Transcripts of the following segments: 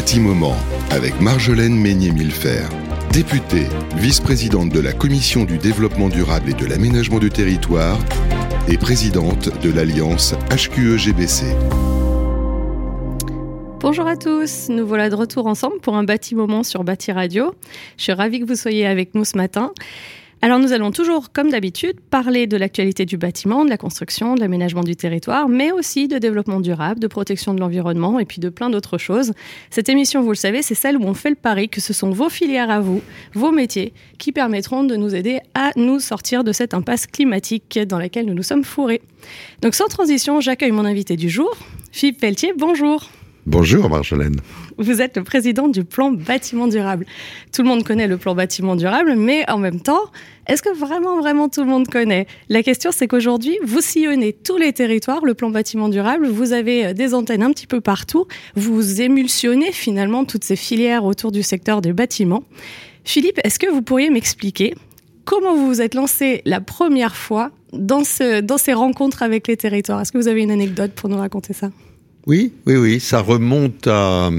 Bâti-Moment avec Marjolaine Meignet-Millefer, députée, vice-présidente de la Commission du développement durable et de l'aménagement du territoire et présidente de l'Alliance HQE-GBC. Bonjour à tous, nous voilà de retour ensemble pour un bâti moment sur Bâti Radio. Je suis ravie que vous soyez avec nous ce matin. Alors nous allons toujours, comme d'habitude, parler de l'actualité du bâtiment, de la construction, de l'aménagement du territoire, mais aussi de développement durable, de protection de l'environnement et puis de plein d'autres choses. Cette émission, vous le savez, c'est celle où on fait le pari que ce sont vos filières à vous, vos métiers, qui permettront de nous aider à nous sortir de cette impasse climatique dans laquelle nous nous sommes fourrés. Donc sans transition, j'accueille mon invité du jour, Philippe Pelletier, bonjour. Bonjour Marjolaine. Vous êtes le président du plan bâtiment durable. Tout le monde connaît le plan bâtiment durable, mais en même temps, est-ce que vraiment, vraiment tout le monde connaît? La question, c'est qu'aujourd'hui, vous sillonnez tous les territoires, le plan bâtiment durable, vous avez euh, des antennes un petit peu partout, vous émulsionnez finalement toutes ces filières autour du secteur des bâtiments. Philippe, est-ce que vous pourriez m'expliquer comment vous vous êtes lancé la première fois dans, dans ces rencontres avec les territoires? Est-ce que vous avez une anecdote pour nous raconter ça? Oui, oui, oui, ça remonte à,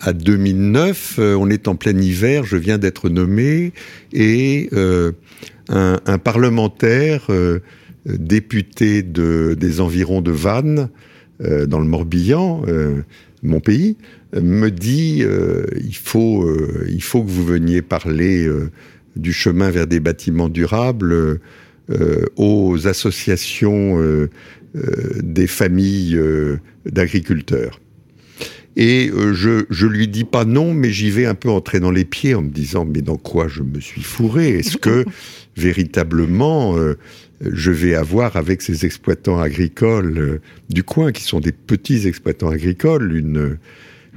à 2009. Euh, on est en plein hiver, je viens d'être nommé, et euh, un, parlementaire, euh, député de, des environs de Vannes, dans le Morbihan, mon pays, me dit il faut, que vous veniez parler du chemin vers des bâtiments durables aux associations des familles euh, d'agriculteurs. Et euh, je, je lui dis pas non, mais j'y vais un peu entrer dans les pieds en me disant mais dans quoi je me suis fourré? Est-ce que véritablement je vais avoir avec ces exploitants agricoles du coin, qui sont des petits exploitants agricoles, une,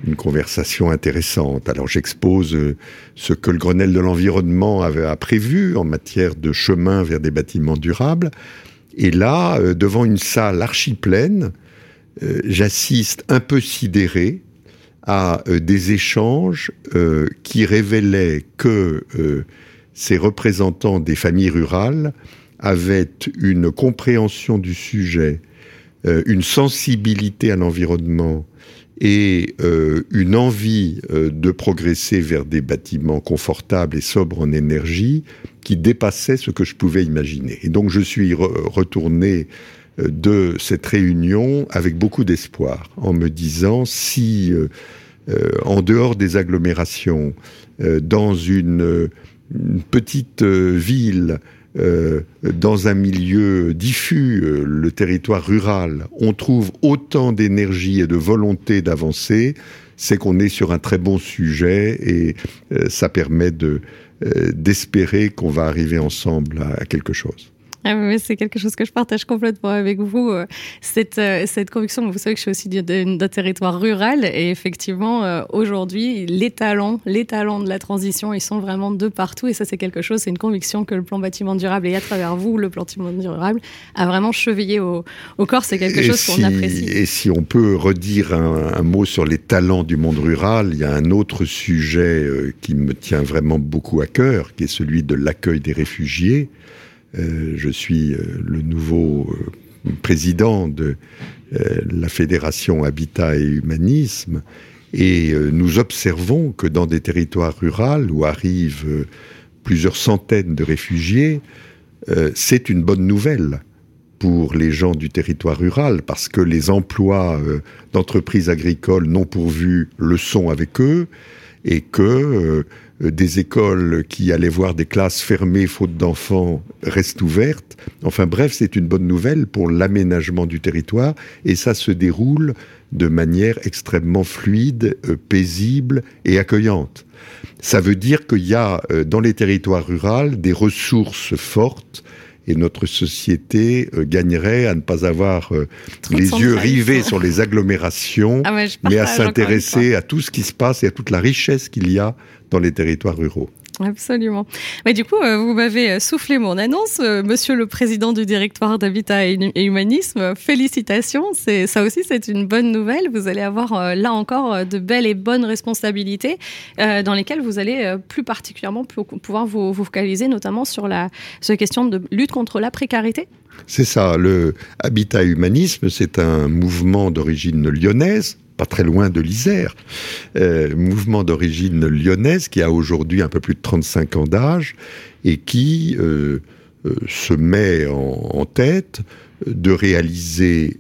une conversation intéressante? Alors j'expose ce que le Grenelle de l'environnement avait a prévu en matière de chemin vers des bâtiments durables. Et là, euh, devant une salle archi pleine, euh, j'assiste un peu sidéré à euh, des échanges qui révélaient que ces représentants des familles rurales avaient une compréhension du sujet, une sensibilité à l'environnement et une envie de progresser vers des bâtiments confortables et sobres en énergie qui dépassait ce que je pouvais imaginer. Et donc je suis retourné euh, de cette réunion avec beaucoup d'espoir, en me disant si euh, euh, en dehors des agglomérations, dans une, petite ville, dans un milieu diffus, le territoire rural, on trouve autant d'énergie et de volonté d'avancer, c'est qu'on est sur un très bon sujet et ça permet de euh, d'espérer qu'on va arriver ensemble à, quelque chose. Ah oui, c'est quelque chose que je partage complètement avec vous. Euh, cette, euh, cette conviction, vous savez que je suis aussi d'un territoire rural et effectivement, aujourd'hui, les talents, les talents de la transition, ils sont vraiment de partout et ça, c'est quelque chose, c'est une conviction que le plan bâtiment durable et à travers vous, le plan bâtiment durable, a vraiment chevillé au, au corps. C'est quelque chose qu'on apprécie. Et si on peut redire un, un, mot sur les talents du monde rural, il y a un autre sujet qui me tient vraiment beaucoup à cœur, qui est celui de l'accueil des réfugiés. Euh, je suis euh, le nouveau euh, président de la Fédération Habitat et Humanisme, et nous observons que dans des territoires ruraux où arrivent plusieurs centaines de réfugiés, c'est une bonne nouvelle pour les gens du territoire rural parce que les emplois d'entreprises agricoles non pourvus le sont avec eux et que des écoles qui allaient voir des classes fermées faute d'enfants restent ouvertes. Enfin bref, c'est une bonne nouvelle pour l'aménagement du territoire et ça se déroule de manière extrêmement fluide, euh, paisible et accueillante. Ça veut dire qu'il y a euh, dans les territoires ruraux des ressources fortes et notre société gagnerait à ne pas avoir les yeux rivés sur les agglomérations, ah mais à s'intéresser à tout ce qui se passe et à toute la richesse qu'il y a dans les territoires ruraux. Absolument. Mais du coup, euh, vous m'avez euh, soufflé mon annonce, euh, Monsieur le Président du Directoire d'Habitat et Humanisme. Félicitations. C'est ça aussi, c'est une bonne nouvelle. Vous allez avoir là encore de belles et bonnes responsabilités dans lesquelles vous allez plus particulièrement pouvoir vous, focaliser, notamment sur la sur la question de lutte contre la précarité. C'est ça. Le Habitat Humanisme, c'est un mouvement d'origine lyonnaise pas très loin de l'Isère, mouvement d'origine lyonnaise qui a aujourd'hui un peu plus de 35 ans d'âge et qui se met en, tête de réaliser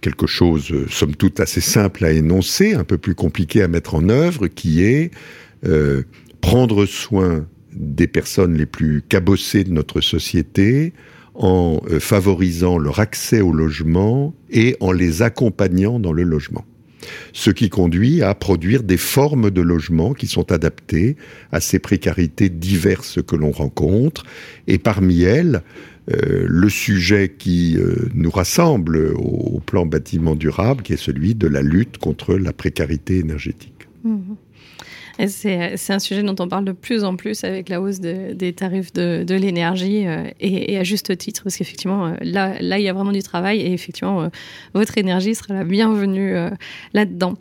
quelque chose, somme toute, assez simple à énoncer, un peu plus compliqué à mettre en œuvre, qui est prendre soin des personnes les plus cabossées de notre société en euh, favorisant leur accès au logement et en les accompagnant dans le logement. Ce qui conduit à produire des formes de logement qui sont adaptées à ces précarités diverses que l'on rencontre. Et parmi elles, euh, le sujet qui euh, nous rassemble au, plan bâtiment durable, qui est celui de la lutte contre la précarité énergétique. Mmh. C'est un sujet dont on parle de plus en plus avec la hausse des tarifs de, l'énergie euh, et, à juste titre, parce qu'effectivement, euh, là, là, il y a vraiment du travail et effectivement, euh, votre énergie sera la bienvenue là-dedans.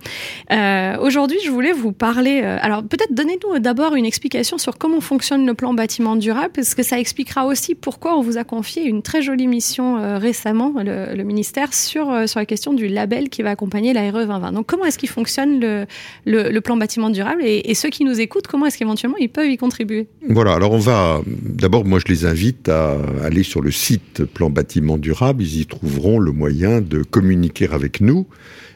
Aujourd'hui, je voulais vous parler. alors, peut-être donnez-nous d'abord une explication sur comment fonctionne le plan bâtiment durable, parce que ça expliquera aussi pourquoi on vous a confié une très jolie mission récemment, le, ministère, sur, sur la question du label qui va accompagner la RE 2020. Donc, comment est-ce qu'il fonctionne le, le, le plan bâtiment durable et, et, ceux qui nous écoutent, comment est-ce qu'éventuellement ils peuvent y contribuer Voilà, alors on va, d'abord moi je les invite à aller sur le site Plan Bâtiment Durable, ils y trouveront le moyen de communiquer avec nous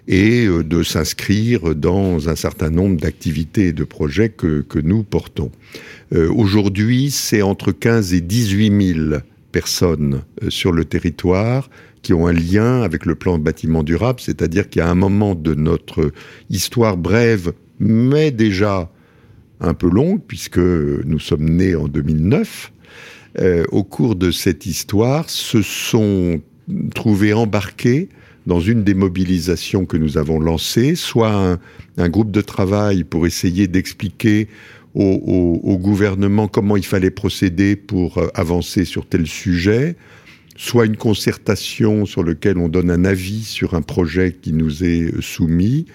et euh, de s'inscrire dans un certain nombre d'activités et de projets que, que nous portons. Euh, aujourd'hui, c'est entre 15 et 18 000 personnes euh, sur le territoire qui ont un lien avec le plan bâtiment durable, c'est-à-dire qu'à un moment de notre histoire brève mais déjà un peu longue, puisque nous sommes nés en 2009. Euh, au cours de cette histoire, se sont trouvés embarqués dans une des mobilisations que nous avons lancées, soit un, groupe de travail pour essayer d'expliquer au, gouvernement comment il fallait procéder pour euh, avancer sur tel sujet, soit une concertation sur laquelle on donne un avis sur un projet qui nous est soumis,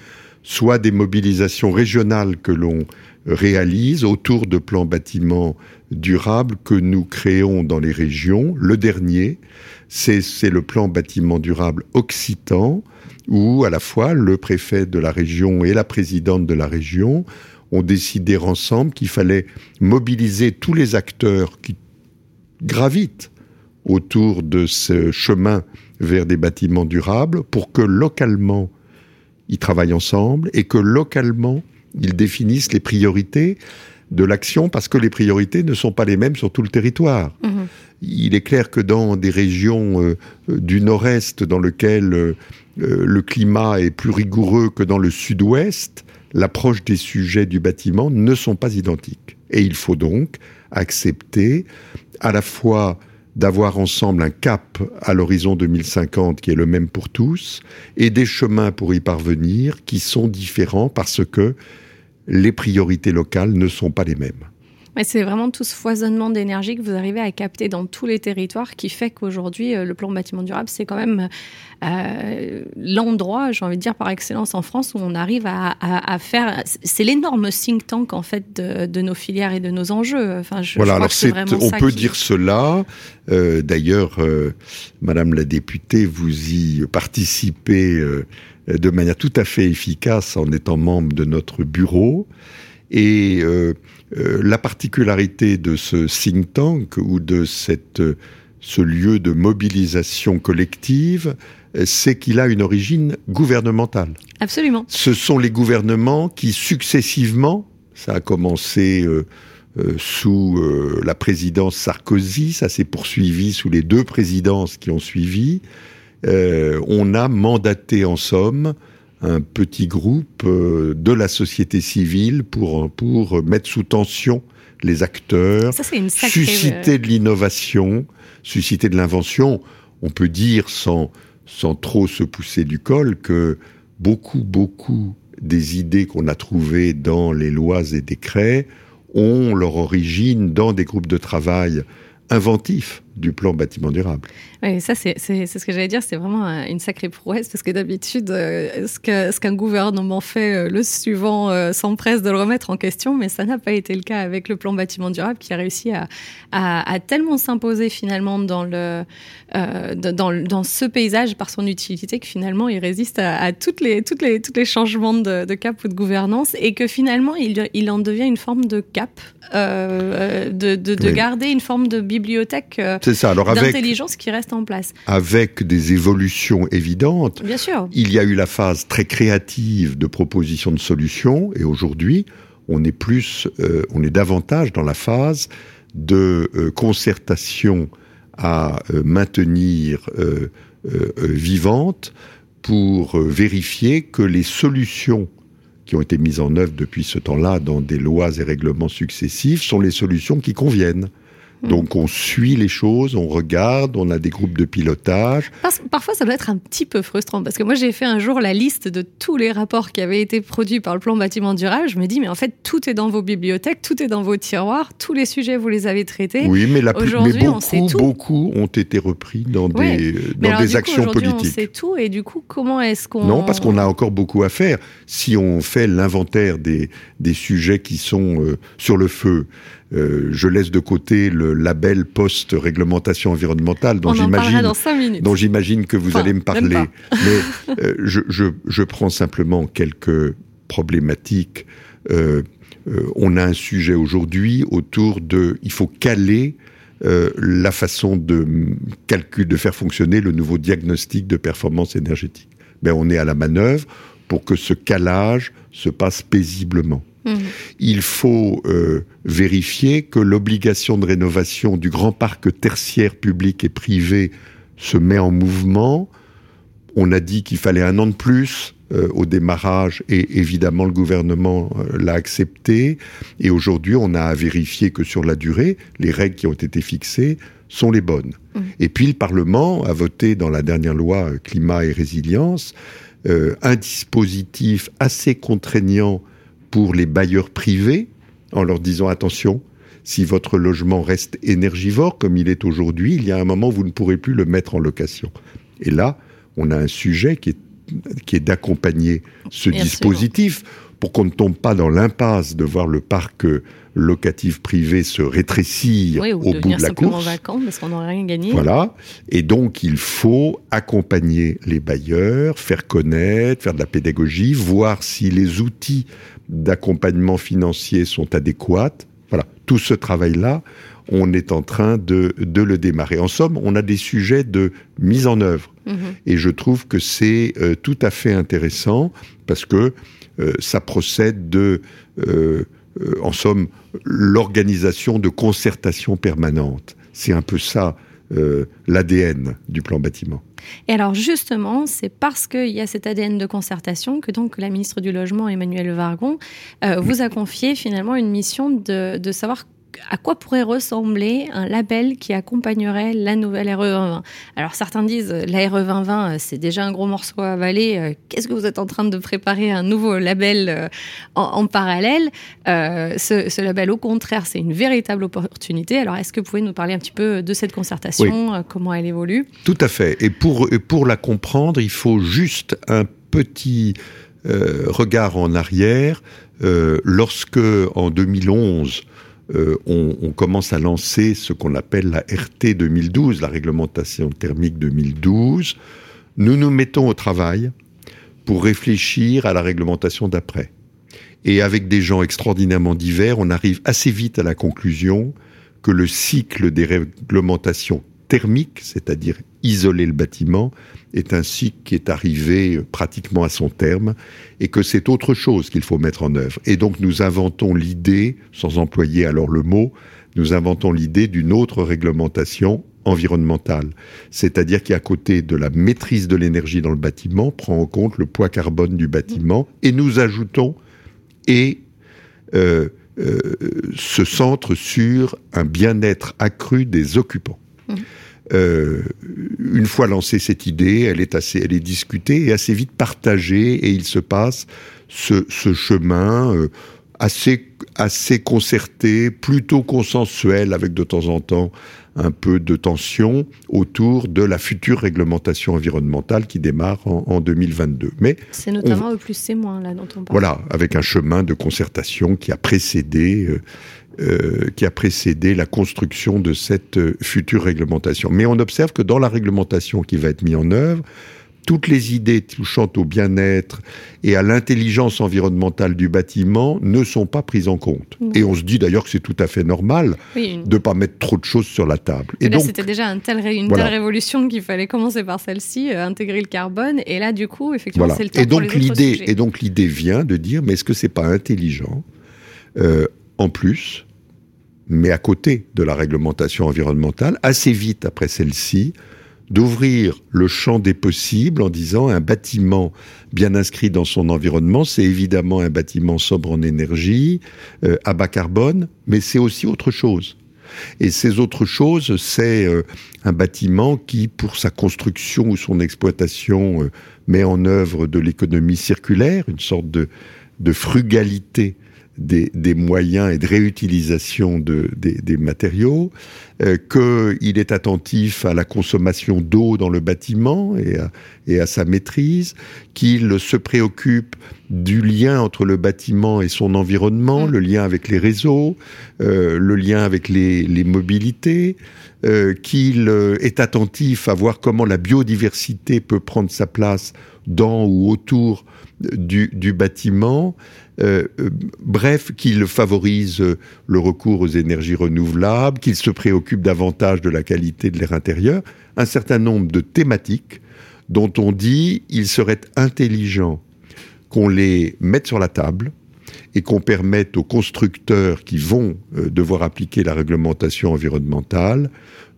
soit des mobilisations régionales que l'on réalise autour de plans bâtiments durables que nous créons dans les régions. Le dernier, c'est le plan bâtiment durable occitan, où à la fois le préfet de la région et la présidente de la région ont décidé ensemble qu'il fallait mobiliser tous les acteurs qui gravitent autour de ce chemin vers des bâtiments durables pour que localement ils travaillent ensemble et que localement, ils définissent les priorités de l'action parce que les priorités ne sont pas les mêmes sur tout le territoire. Mhm. Il est clair que dans des régions euh, du nord-est dans lesquelles euh, le climat est plus rigoureux que dans le sud-ouest, l'approche des sujets du bâtiment ne sont pas identiques. Et il faut donc accepter à la fois d'avoir ensemble un cap à l'horizon 2050 qui est le même pour tous et des chemins pour y parvenir qui sont différents parce que les priorités locales ne sont pas les mêmes. Mais c'est vraiment tout ce foisonnement d'énergie que vous arrivez à capter dans tous les territoires qui fait qu'aujourd'hui, euh, le plan bâtiment durable, c'est quand même euh, l'endroit, j'ai envie de dire, par excellence en France où on arrive à, faire. C'est l'énorme think tank, en fait, de, nos filières et de nos enjeux. Enfin, je, voilà, alors on peut dire cela. Euh, d'ailleurs, Madame la députée, vous y participez de manière tout à fait efficace en étant membre de notre bureau. Et euh, euh, la particularité de ce think tank ou de cette, ce lieu de mobilisation collective, c'est qu'il a une origine gouvernementale. Absolument. Ce sont les gouvernements qui successivement, ça a commencé euh, sous la présidence Sarkozy, ça s'est poursuivi sous les deux présidences qui ont suivi, on a mandaté en somme un petit groupe euh, de la société civile pour, pour mettre sous tension les acteurs, susciter de l'innovation, susciter de l'invention. On peut dire sans, sans trop se pousser du col que beaucoup, beaucoup des idées qu'on a trouvées dans les lois et décrets ont leur origine dans des groupes de travail inventifs du plan bâtiment durable. Oui, ça, c'est ce que j'allais dire, c'est vraiment une sacrée prouesse, parce que d'habitude, euh, ce qu'un ce gouvernement fait, euh, le suivant euh, s'empresse de le remettre en question, mais ça n'a pas été le cas avec le plan bâtiment durable, qui a réussi à, à, tellement s'imposer finalement dans, le, dans, dans, ce paysage par son utilité que finalement, il résiste à, toutes les, toutes les, toutes les changements de, de, cap ou de gouvernance, et que finalement, il, il en devient une forme de cap, de, de, de garder une forme de bibliothèque c'est ça. Alors avec d'intelligence qui reste en place. Avec des évolutions évidentes. Bien sûr. Il y a eu la phase très créative de proposition de solutions et aujourd'hui, on est plus, euh, on est davantage dans la phase de euh, concertation à euh, maintenir vivante pour vérifier que les solutions qui ont été mises en œuvre depuis ce temps-là dans des lois et règlements successifs sont les solutions qui conviennent. Mm. Donc on suit les choses, on regarde, on a des groupes de pilotage. parfois ça doit être un petit peu frustrant parce que moi j'ai fait un jour la liste de tous les rapports qui avaient été produits par le plan bâtiment durable. Je me dis mais en fait tout est dans vos bibliothèques, tout est dans vos tiroirs, tous les sujets vous les avez traités. Oui mais, la aujourd'hui, beaucoup, on sait tout. beaucoup ont été repris dans des, dans des actions coup, politiques. On sait tout et du coup comment est-ce qu'on... Non parce qu'on a encore beaucoup à faire. Si on fait l'inventaire des, des sujets qui sont euh, sur le feu, euh, je laisse de côté le label post-réglementation environnementale dont j'imagine dont j'imagine que vous allez me parler. Mais euh, je, je, je, prends simplement quelques problématiques. Euh, euh on a un sujet aujourd'hui autour de il faut caler euh, la façon de calcul de faire fonctionner le nouveau diagnostic de performance énergétique. Ben on est à la manœuvre pour que ce calage se passe paisiblement. Mmh. Il faut euh, vérifier que l'obligation de rénovation du grand parc tertiaire public et privé se met en mouvement. On a dit qu'il fallait un an de plus euh, au démarrage et évidemment le gouvernement euh, l'a accepté. Et aujourd'hui, on a à vérifier que sur la durée, les règles qui ont été fixées sont les bonnes. Mmh. Et puis le Parlement a voté dans la dernière loi climat et résilience un dispositif assez contraignant pour les bailleurs privés en leur disant attention, si votre logement reste énergivore comme il est aujourd'hui, il y a un moment où vous ne pourrez plus le mettre en location. Et là, on a un sujet qui est, qui est d'accompagner ce dispositif pour qu'on ne tombe pas dans l'impasse de voir le parc locatif privé se rétrécir au bout de la course. Vacant parce qu'on n'aurait rien gagné. Voilà. Et donc, il faut accompagner les bailleurs, faire connaître, faire de la pédagogie, voir si les outils d'accompagnement financier sont adéquates. Voilà, tout ce travail-là, on est en train de, de, le démarrer. En somme, on a des sujets de mise en œuvre. Mhm. Et je trouve que c'est euh, tout à fait intéressant parce que euh, ça procède de, euh, en somme, l'organisation de concertation permanente. C'est un peu ça l'ADN du plan bâtiment. Et alors justement, c'est parce qu'il y a cet ADN de concertation que donc la ministre du Logement, Emmanuel Vargon, vous a confié finalement une mission de, de savoir à quoi pourrait ressembler un label qui accompagnerait la nouvelle RE 2020 Alors certains disent la RE 2020 c'est déjà un gros morceau à avaler. Euh, qu'est-ce que vous êtes en train de préparer un nouveau label euh, en, parallèle? Euh, ce, label au contraire c'est une véritable opportunité. Alors est-ce que vous pouvez nous parler un petit peu de cette concertation, comment elle évolue? Tout à fait. Et pour, pour la comprendre, il faut juste un petit regard en arrière. lorsque en 2011 euh, on, commence à lancer ce qu'on appelle la RT 2012, la réglementation thermique 2012. Nous nous mettons au travail pour réfléchir à la réglementation d'après. Et avec des gens extraordinairement divers, on arrive assez vite à la conclusion que le cycle des réglementations thermiques, c'est-à-dire isoler le bâtiment, est un cycle qui est arrivé pratiquement à son terme et que c'est autre chose qu'il faut mettre en œuvre. Et donc nous inventons l'idée, sans employer alors le mot, nous inventons l'idée d'une autre réglementation environnementale, c'est-à-dire qui à côté de la maîtrise de l'énergie dans le bâtiment prend en compte le poids carbone du bâtiment et nous ajoutons et euh, euh, se centre sur un bien-être accru des occupants. Mmh. Euh, une fois lancée cette idée, elle est assez, elle est discutée et assez vite partagée, et il se passe ce, chemin euh, assez, assez concerté, plutôt consensuel, avec de temps en temps un peu de tension autour de la future réglementation environnementale qui démarre en, 2022. Mais c'est notamment au plus c'est moins là dont on parle. Voilà, avec un chemin de concertation qui a précédé. Euh, euh, qui a précédé la construction de cette euh, future réglementation. Mais on observe que dans la réglementation qui va être mise en œuvre, toutes les idées touchant au bien-être et à l'intelligence environnementale du bâtiment ne sont pas prises en compte. Et on se dit d'ailleurs que c'est tout à fait normal de ne pas mettre trop de choses sur la table. Et, là, c'était déjà une telle révolution qu'il fallait commencer par celle-ci, euh, intégrer le carbone. Et là, du coup, effectivement, c'est le temps et donc, pour les l'idée, Et donc l'idée vient de dire, mais est-ce que c'est pas intelligent, euh, en plus, mais à côté de la réglementation environnementale, assez vite après celle-ci, d'ouvrir le champ des possibles en disant un bâtiment bien inscrit dans son environnement, c'est évidemment un bâtiment sobre en énergie, euh, à bas carbone, mais c'est aussi autre chose. Et ces autres choses, c'est euh, un bâtiment qui, pour sa construction ou son exploitation, euh, met en œuvre de l'économie circulaire, une sorte de, de frugalité des, moyens et de réutilisation de, des, matériaux, euh, qu'il est attentif à la consommation d'eau dans le bâtiment et à, et à sa maîtrise, qu'il se préoccupe du lien entre le bâtiment et son environnement, mm. le lien avec les réseaux, euh, le lien avec les, les mobilités, euh, qu'il est attentif à voir comment la biodiversité peut prendre sa place dans ou autour du, bâtiment, euh, euh, bref, qu'il favorise le recours aux énergies renouvelables, qu'il se préoccupe davantage de la qualité de l'air intérieur, un certain nombre de thématiques dont on dit il serait intelligent qu'on les mette sur la table et qu'on permette aux constructeurs qui vont euh, devoir appliquer la réglementation environnementale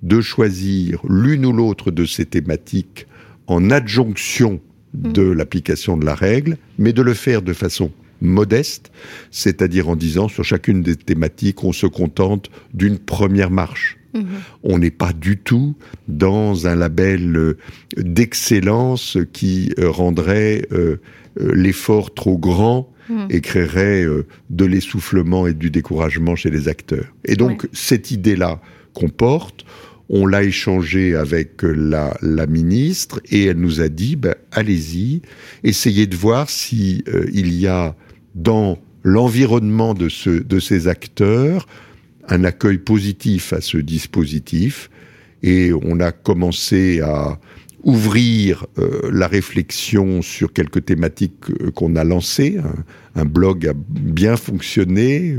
de choisir l'une ou l'autre de ces thématiques en adjonction de l'application de la règle, mais de le faire de façon modeste, c'est-à-dire en disant sur chacune des thématiques, on se contente d'une première marche. Mhm. On n'est pas du tout dans un label euh, d'excellence qui euh, rendrait euh, l'effort trop grand mhm. et créerait de l'essoufflement et du découragement chez les acteurs. Et donc cette idée-là qu'on porte, on l'a échangé avec la, ministre et elle nous a dit ben, allez-y, essayez de voir si il y a dans l'environnement de, ce, de ces acteurs un accueil positif à ce dispositif et on a commencé à ouvrir euh, la réflexion sur quelques thématiques euh, qu'on a lancées. Un, blog a bien fonctionné,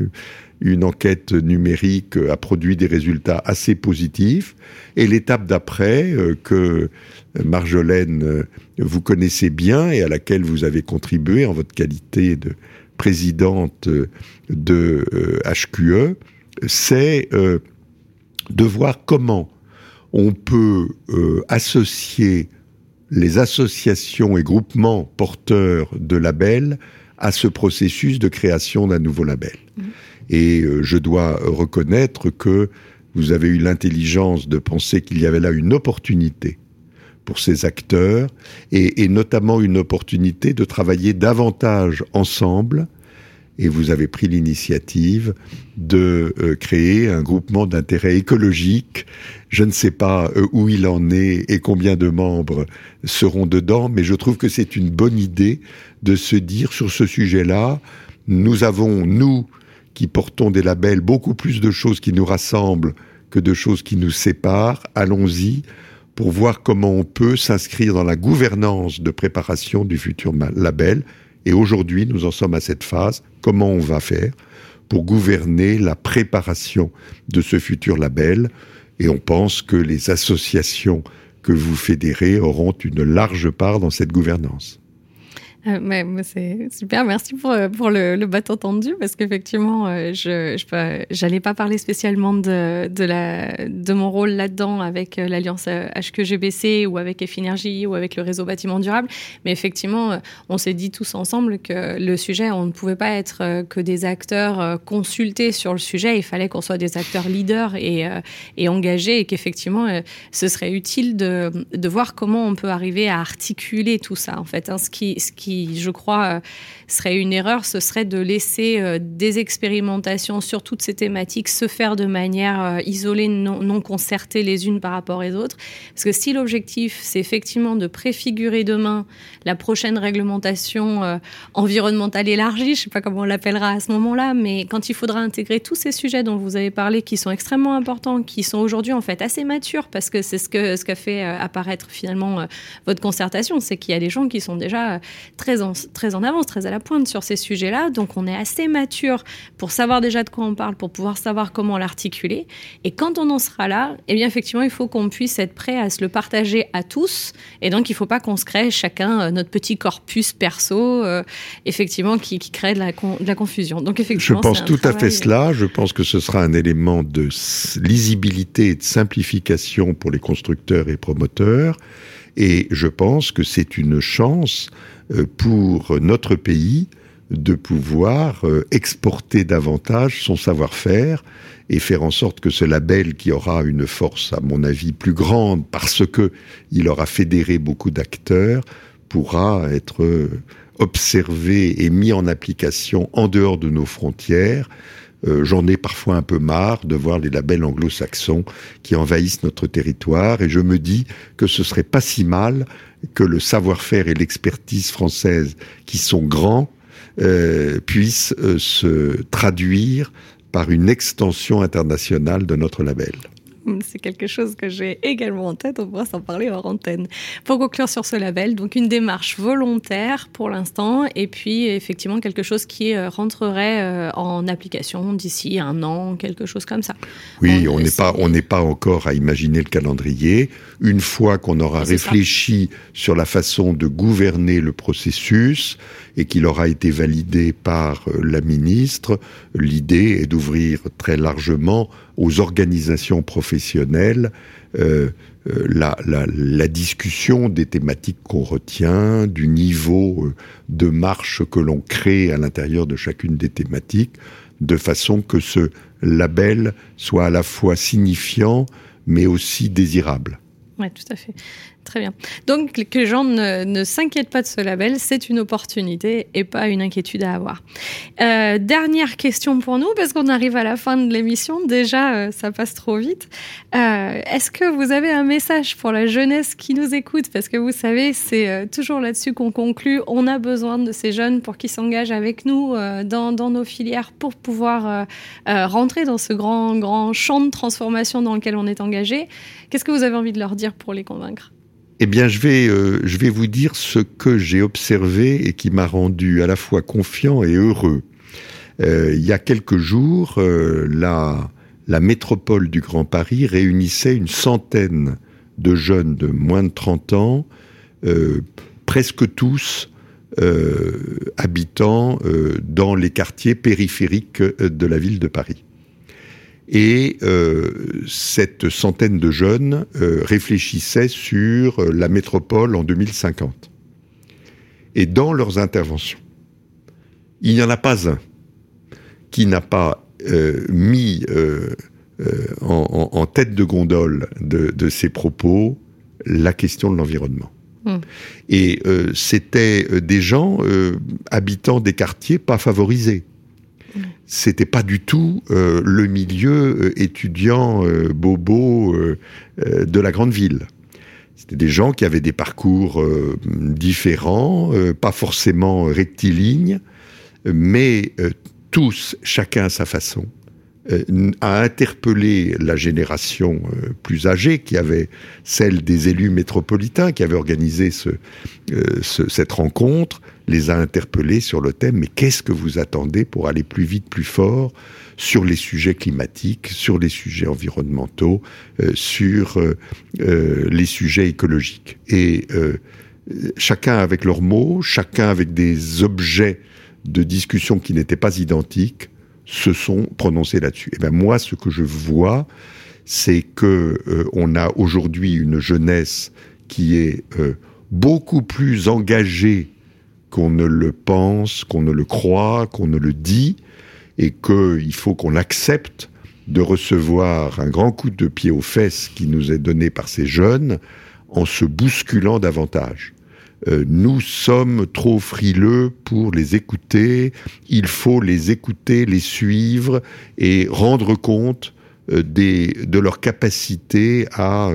une enquête numérique a produit des résultats assez positifs. Et l'étape d'après, euh, que Marjolaine, vous connaissez bien et à laquelle vous avez contribué en votre qualité de présidente de HQE, euh, c'est euh, de voir comment on peut euh, associer les associations et groupements porteurs de labels à ce processus de création d'un nouveau label. Mmh. Et je dois reconnaître que vous avez eu l'intelligence de penser qu'il y avait là une opportunité pour ces acteurs et, notamment une opportunité de travailler davantage ensemble. Et vous avez pris l'initiative de euh, créer un groupement d'intérêt écologique. Je ne sais pas euh, où il en est et combien de membres seront dedans, mais je trouve que c'est une bonne idée de se dire sur ce sujet-là, nous avons, nous, qui portons des labels, beaucoup plus de choses qui nous rassemblent que de choses qui nous séparent. Allons-y pour voir comment on peut s'inscrire dans la gouvernance de préparation du futur label. Et aujourd'hui, nous en sommes à cette phase. Comment on va faire pour gouverner la préparation de ce futur label? Et on pense que les associations que vous fédérez auront une large part dans cette gouvernance. Euh, mais, c'est super, merci pour, euh, pour le, le bâton tendu parce qu'effectivement, euh, je j'allais pas parler spécialement de, de, la, de mon rôle là-dedans avec l'alliance HQGBC ou avec Effinergie ou avec le réseau bâtiment durable, mais effectivement, on s'est dit tous ensemble que le sujet, on ne pouvait pas être que des acteurs consultés sur le sujet, il fallait qu'on soit des acteurs leaders et, et engagés et qu'effectivement, ce serait utile de, de voir comment on peut arriver à articuler tout ça en fait, hein, ce qui, ce qui je crois, serait une erreur, ce serait de laisser des expérimentations sur toutes ces thématiques se faire de manière isolée, non, non concertée les unes par rapport aux autres. Parce que si l'objectif, c'est effectivement de préfigurer demain la prochaine réglementation environnementale élargie, je ne sais pas comment on l'appellera à ce moment-là, mais quand il faudra intégrer tous ces sujets dont vous avez parlé, qui sont extrêmement importants, qui sont aujourd'hui en fait assez matures, parce que c'est ce que ce qu'a fait euh, apparaître finalement euh, votre concertation, c'est qu'il y a des gens qui sont déjà euh, très en, très en avance, très à la pointe sur ces sujets-là, donc on est assez mature pour savoir déjà de quoi on parle, pour pouvoir savoir comment l'articuler, et quand on en sera là, eh bien effectivement il faut qu'on puisse être prêt à se le partager à tous, et donc il ne faut pas qu'on se crée chacun notre petit corpus perso, effectivement qui, qui crée de la, de la confusion. Donc effectivement, je pense tout à fait cela. Je pense que ce sera un élément de lisibilité et de simplification pour les constructeurs et promoteurs. Et je pense que c'est une chance euh, pour notre pays de pouvoir euh, exporter davantage son savoir-faire et faire en sorte que ce label qui aura une force, à mon avis, plus grande parce que il aura fédéré beaucoup d'acteurs, pourra être euh, observé et mis en application en dehors de nos frontières. Euh, j'en ai parfois un peu marre de voir les labels anglo-saxons qui envahissent notre territoire et je me dis que ce serait pas si mal que le savoir-faire et l'expertise française qui sont grands euh, puissent euh, se traduire par une extension internationale de notre label. C'est quelque chose que j'ai également en tête, on pourra s'en parler hors antenne. Pour conclure sur ce label, donc une démarche volontaire pour l'instant, et puis effectivement quelque chose qui euh, rentrerait euh, en application d'ici un an, quelque chose comme ça. Oui, on n'est pas, on n'est pas encore à imaginer le calendrier. Une fois qu'on aura réfléchi sur la façon de gouverner le processus et qu'il aura été validé par euh, la ministre, l'idée est d'ouvrir très largement aux organisations professionnelles euh, euh, la, la, discussion des thématiques qu'on retient, du niveau euh, de marche que l'on crée à l'intérieur de chacune des thématiques, de façon que ce label soit à la fois signifiant mais aussi désirable. Oui, tout à fait. Très bien. Donc, que les gens ne, s'inquiètent pas de ce label, c'est une opportunité et pas une inquiétude à avoir. Euh, dernière question pour nous, parce qu'on arrive à la fin de l'émission. Déjà, euh, ça passe trop vite. Euh, est-ce que vous avez un message pour la jeunesse qui nous écoute? Parce que vous savez, c'est toujours là-dessus qu'on conclut. On a besoin de ces jeunes pour qu'ils s'engagent avec nous dans, dans, nos filières pour pouvoir rentrer dans ce grand, grand champ de transformation dans lequel on est engagé. Qu'est-ce que vous avez envie de leur dire pour les convaincre? Eh bien, je vais, euh, je vais vous dire ce que j'ai observé et qui m'a rendu à la fois confiant et heureux. Euh, il y a quelques jours, euh, la, la métropole du Grand Paris réunissait une centaine de jeunes de moins de 30 ans, presque tous habitants dans les quartiers périphériques de la ville de Paris. Et euh, cette centaine de jeunes euh, réfléchissaient sur euh, la métropole en 2050. Et dans leurs interventions, il n'y en a pas un qui n'a pas mis en, tête de gondole de, de, ses propos la question de l'environnement. Mmh. Et c'était des gens habitant des quartiers pas favorisés c'était pas du tout euh, le milieu euh, étudiant euh, bobo de la grande ville. C'était des gens qui avaient des parcours différents, pas forcément rectilignes, mais tous, chacun à sa façon, a interpellé la génération plus âgée, qui avait celle des élus métropolitains, qui avaient organisé ce, cette rencontre, les a interpellés sur le thème, mais qu'est-ce que vous attendez pour aller plus vite, plus fort sur les sujets climatiques, sur les sujets environnementaux, euh, sur euh, euh, les sujets écologiques? Et chacun avec leurs mots, chacun avec des objets de discussion qui n'étaient pas identiques, se sont prononcés là-dessus. Et ben moi, ce que je vois, c'est que on a aujourd'hui une jeunesse qui est beaucoup plus engagée qu'on ne le pense, qu'on ne le croit, qu'on ne le dit, et qu'il faut qu'on accepte de recevoir un grand coup de pied aux fesses qui nous est donné par ces jeunes en se bousculant davantage. nous sommes trop frileux pour les écouter. Il faut les écouter, les suivre et rendre compte des, de leur capacité à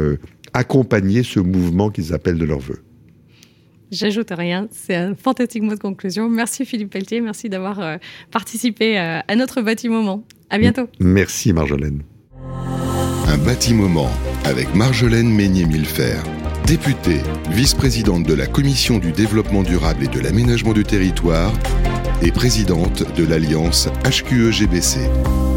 accompagner ce mouvement qu'ils appellent de leur vœu. J'ajoute rien, c'est un fantastique mot de conclusion. Merci Philippe Pelletier, merci d'avoir euh, participé euh, à notre bâtiment. À bientôt. Merci Marjolaine. Un bâtiment avec Marjolaine Meignet-Millefer, députée, vice-présidente de la Commission du développement durable et de l'aménagement du territoire et présidente de l'Alliance HQE-GBC.